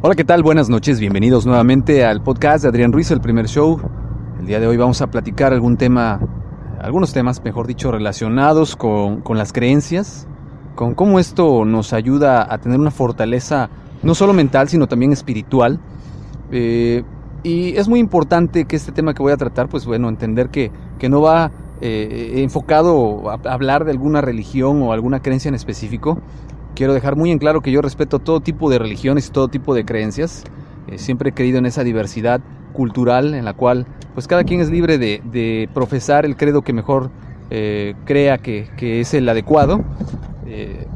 Hola, ¿qué tal? Buenas noches, bienvenidos nuevamente al podcast de Adrián Ruiz, el primer show. El día de hoy vamos a platicar algún tema, algunos temas, mejor dicho, relacionados con, con las creencias, con cómo esto nos ayuda a tener una fortaleza no solo mental, sino también espiritual. Eh, y es muy importante que este tema que voy a tratar, pues bueno, entender que, que no va eh, enfocado a hablar de alguna religión o alguna creencia en específico, Quiero dejar muy en claro que yo respeto todo tipo de religiones y todo tipo de creencias. Eh, siempre he creído en esa diversidad cultural en la cual pues cada quien es libre de, profesar el credo que mejor eh, crea que, es el adecuado. Eh,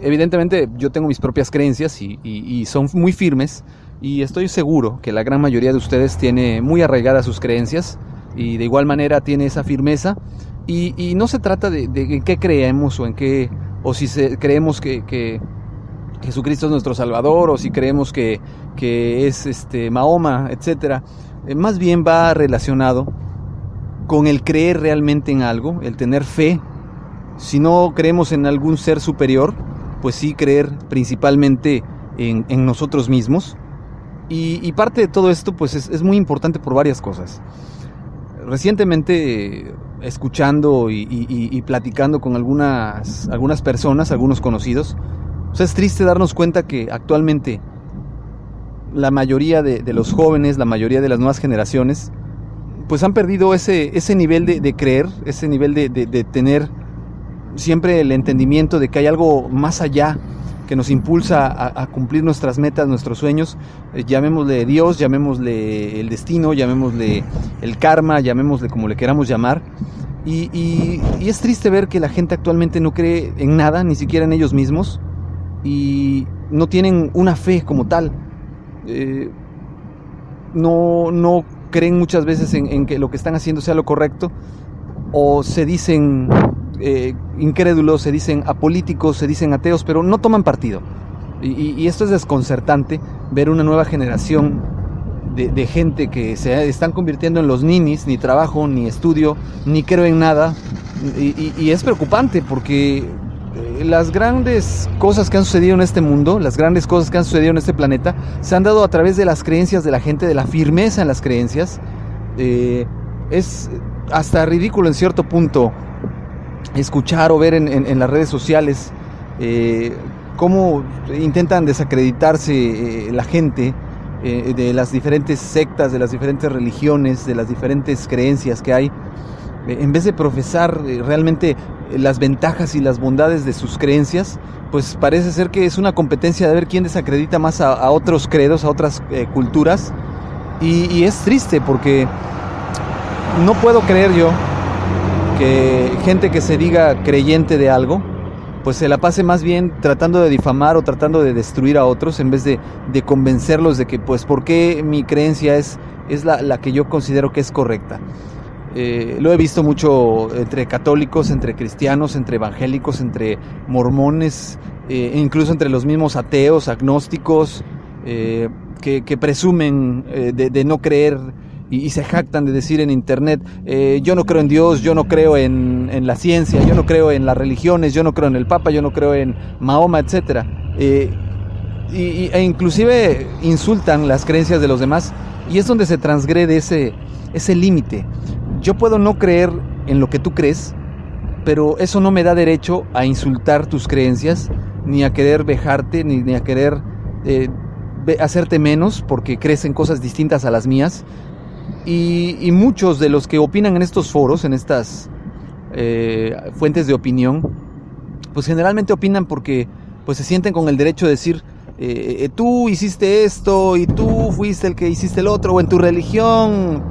evidentemente yo tengo mis propias creencias y, son muy firmes y estoy seguro que la gran mayoría de ustedes tiene muy arraigadas sus creencias y de igual manera tiene esa firmeza y, no se trata de, de en qué creemos o en qué o si creemos que, Jesucristo es nuestro Salvador, o si creemos que, es este, Mahoma, etc. Eh, más bien va relacionado con el creer realmente en algo, el tener fe. Si no creemos en algún ser superior, pues sí creer principalmente en, nosotros mismos. Y, parte de todo esto pues es, es muy importante por varias cosas. Recientemente escuchando y, platicando con algunas, algunas personas, algunos conocidos, pues es triste darnos cuenta que actualmente la mayoría de, los jóvenes, la mayoría de las nuevas generaciones, pues han perdido ese, ese nivel de, creer, ese nivel de, de, tener siempre el entendimiento de que hay algo más allá que nos impulsa a, cumplir nuestras metas, nuestros sueños, eh, llamémosle Dios, llamémosle el destino, llamémosle el karma, llamémosle como le queramos llamar. Y, es triste ver que la gente actualmente no cree en nada, ni siquiera en ellos mismos, y no tienen una fe como tal. Eh, no, no creen muchas veces en, que lo que están haciendo sea lo correcto, o se dicen eh, incrédulos, se dicen apolíticos, se dicen ateos, pero no toman partido. Y, esto es desconcertante, ver una nueva generación de, gente que se están convirtiendo en los ninis, ni trabajo, ni estudio, ni creo en nada. Y, es preocupante porque eh, las grandes cosas que han sucedido en este mundo, las grandes cosas que han sucedido en este planeta, se han dado a través de las creencias de la gente, de la firmeza en las creencias. Eh, es hasta ridículo en cierto punto escuchar o ver en, las redes sociales eh, cómo intentan desacreditarse eh, la gente eh, de las diferentes sectas, de las diferentes religiones, de las diferentes creencias que hay, en vez de profesar realmente las ventajas y las bondades de sus creencias, pues parece ser que es una competencia de ver quién desacredita más a, otros credos, a otras culturas, y es triste porque no puedo creer yo que gente que se diga creyente de algo, pues se la pase más bien tratando de difamar o tratando de destruir a otros en vez de, convencerlos de que, pues, ¿por qué mi creencia es, es la, que yo considero que es correcta? Eh, lo he visto mucho entre católicos, entre cristianos, entre evangélicos, entre mormones, eh, incluso entre los mismos ateos, agnósticos, eh, que, presumen de, no creer y, se jactan de decir en internet, yo no creo en Dios, yo no creo en, la ciencia, yo no creo en las religiones, yo no creo en el Papa, yo no creo en Mahoma, etc. y, e inclusive insultan las creencias de los demás y es donde se transgrede ese, ese límite. Yo puedo no creer en lo que tú crees, pero eso no me da derecho a insultar tus creencias, ni a querer vejarte, ni, a querer eh, hacerte menos porque crees en cosas distintas a las mías. Y, muchos de los que opinan en estos foros, en estas eh, fuentes de opinión, pues generalmente opinan porque pues se sienten con el derecho de decir, eh, tú hiciste esto y tú fuiste el que hiciste el otro, o en tu religión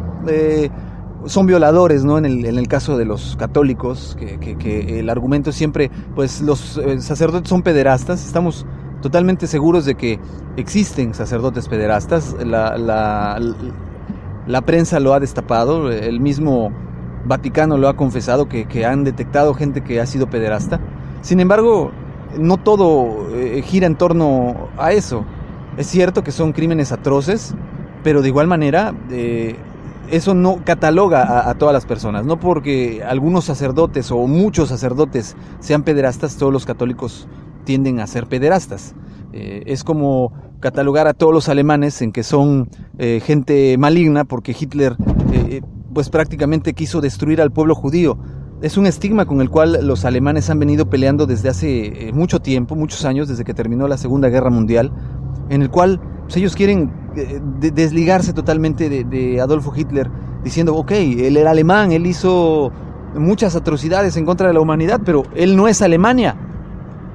son violadores, ¿no? En el, en el, caso de los católicos, que, el argumento siempre, pues los eh, sacerdotes son pederastas, estamos totalmente seguros de que existen sacerdotes pederastas, la prensa lo ha destapado, el mismo Vaticano lo ha confesado, que, que, han detectado gente que ha sido pederasta. Sin embargo, no todo eh, gira en torno a eso. Es cierto que son crímenes atroces, pero de igual manera... Eh, eso no cataloga a, todas las personas, no porque algunos sacerdotes o muchos sacerdotes sean pederastas, todos los católicos tienden a ser pederastas. Eh, es como catalogar a todos los alemanes en que son eh, gente maligna porque Hitler eh, pues prácticamente quiso destruir al pueblo judío. Es un estigma con el cual los alemanes han venido peleando desde hace mucho tiempo, muchos años, desde que terminó la Segunda Guerra Mundial, en el cual pues, ellos quieren desligarse totalmente de, Adolfo Hitler, diciendo, ok, él era alemán, él hizo muchas atrocidades en contra de la humanidad, pero él no es Alemania.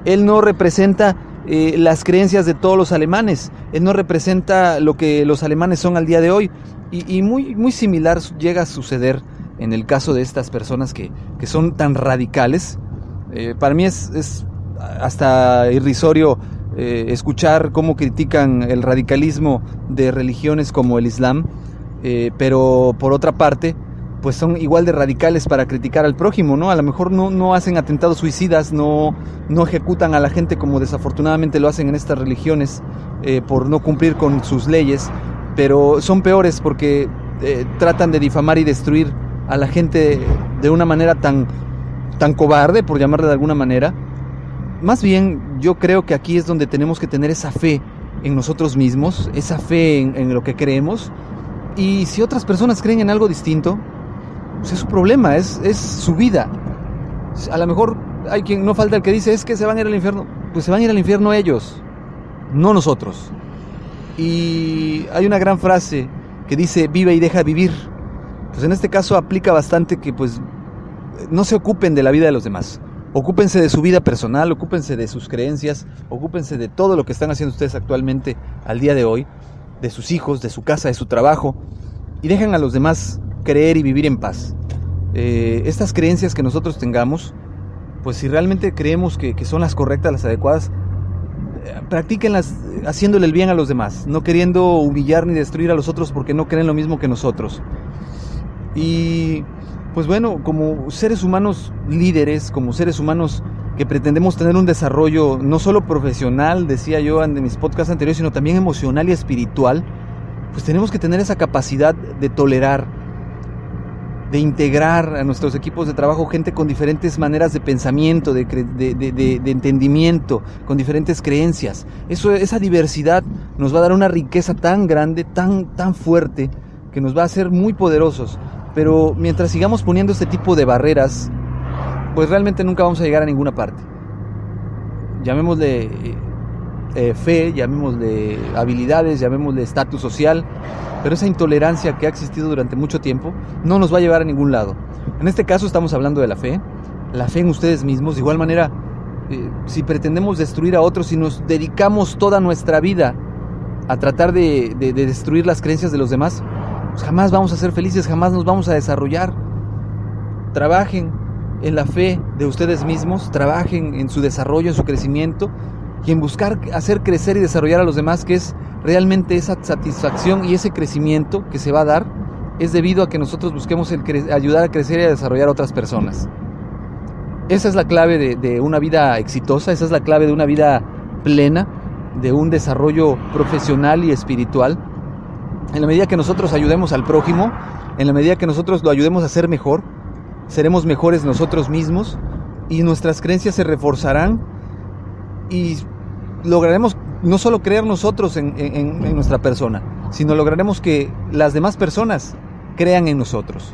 Él no representa eh, las creencias de todos los alemanes. Él no representa lo que los alemanes son al día de hoy. Y, muy, muy similar llega a suceder en el caso de estas personas que, son tan radicales. Eh, para mí es, es hasta irrisorio eh, escuchar cómo critican el radicalismo de religiones como el Islam, pero por otra parte, pues son igual de radicales para criticar al prójimo, ¿no? A lo mejor no, no hacen atentados suicidas, no, no ejecutan a la gente como desafortunadamente lo hacen en estas religiones eh, por no cumplir con sus leyes, pero son peores porque tratan de difamar y destruir a la gente de una manera tan, tan cobarde, por llamarle de alguna manera, más bien yo creo que aquí es donde tenemos que tener esa fe en nosotros mismos, esa fe en, lo que creemos. Y si otras personas creen en algo distinto, pues es su problema, es, es su vida. A lo mejor hay quien no falta el que dice es que se van a ir al infierno. Pues se van a ir al infierno ellos, no nosotros. Y hay una gran frase que dice vive y deja vivir. Pues en este caso aplica bastante que pues no se ocupen de la vida de los demás. Ocúpense de su vida personal, ocúpense de sus creencias, ocúpense de todo lo que están haciendo ustedes actualmente al día de hoy, de sus hijos, de su casa, de su trabajo, y dejen a los demás creer y vivir en paz. Eh, estas creencias que nosotros tengamos, pues si realmente creemos que, son las correctas, las adecuadas, eh, practíquenlas haciéndole el bien a los demás, no queriendo humillar ni destruir a los otros porque no creen lo mismo que nosotros. Y pues bueno, como seres humanos líderes, como seres humanos que pretendemos tener un desarrollo no solo profesional, decía yo en mis podcasts anteriores, sino también emocional y espiritual, pues tenemos que tener esa capacidad de tolerar, de integrar a nuestros equipos de trabajo gente con diferentes maneras de pensamiento, de, de, entendimiento, con diferentes creencias. Eso, esa diversidad nos va a dar una riqueza tan grande, tan, tan fuerte, que nos va a hacer muy poderosos. Pero mientras sigamos poniendo este tipo de barreras, pues realmente nunca vamos a llegar a ninguna parte. Llamémosle eh, eh, fe, llamémosle habilidades, llamémosle estatus social, pero esa intolerancia que ha existido durante mucho tiempo no nos va a llevar a ningún lado. En este caso estamos hablando de la fe, la fe en ustedes mismos, de igual manera, eh, si pretendemos destruir a otros, si nos dedicamos toda nuestra vida a tratar de destruir las creencias de los demás, pues jamás vamos a ser felices, jamás nos vamos a desarrollar. Trabajen en la fe de ustedes mismos, trabajen en su desarrollo, en su crecimiento y en buscar hacer crecer y desarrollar a los demás, que es realmente esa satisfacción y ese crecimiento que se va a dar, es debido a que nosotros busquemos ayudar a crecer y a desarrollar a otras personas. Esa es la clave de, de una vida exitosa, esa es la clave de una vida plena, de un desarrollo profesional y espiritual. En la medida que nosotros ayudemos al prójimo, en la medida que nosotros lo ayudemos a ser mejor, seremos mejores nosotros mismos y nuestras creencias se reforzarán y lograremos no solo creer nosotros en, nuestra persona, sino lograremos que las demás personas crean en nosotros.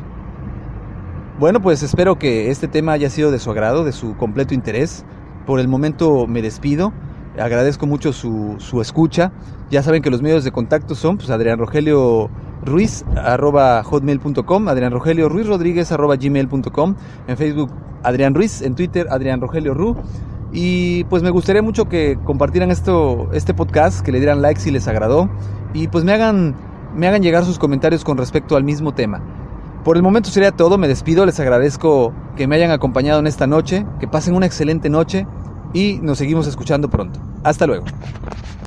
Bueno, pues espero que este tema haya sido de su agrado, de su completo interés. Por el momento me despido. Agradezco mucho su, su escucha. Ya saben que los medios de contacto son pues, Adrián Rogelio Ruiz arroba hotmail.com, Adrián Rogelio Ruiz Rodríguez arroba gmail.com, en Facebook Adrián Ruiz, en Twitter Adrián Rogelio Ru. Y pues me gustaría mucho que compartieran esto, este podcast, que le dieran like si les agradó y pues me hagan, me hagan llegar sus comentarios con respecto al mismo tema. Por el momento sería todo, me despido, les agradezco que me hayan acompañado en esta noche, que pasen una excelente noche y nos seguimos escuchando pronto. Hasta luego.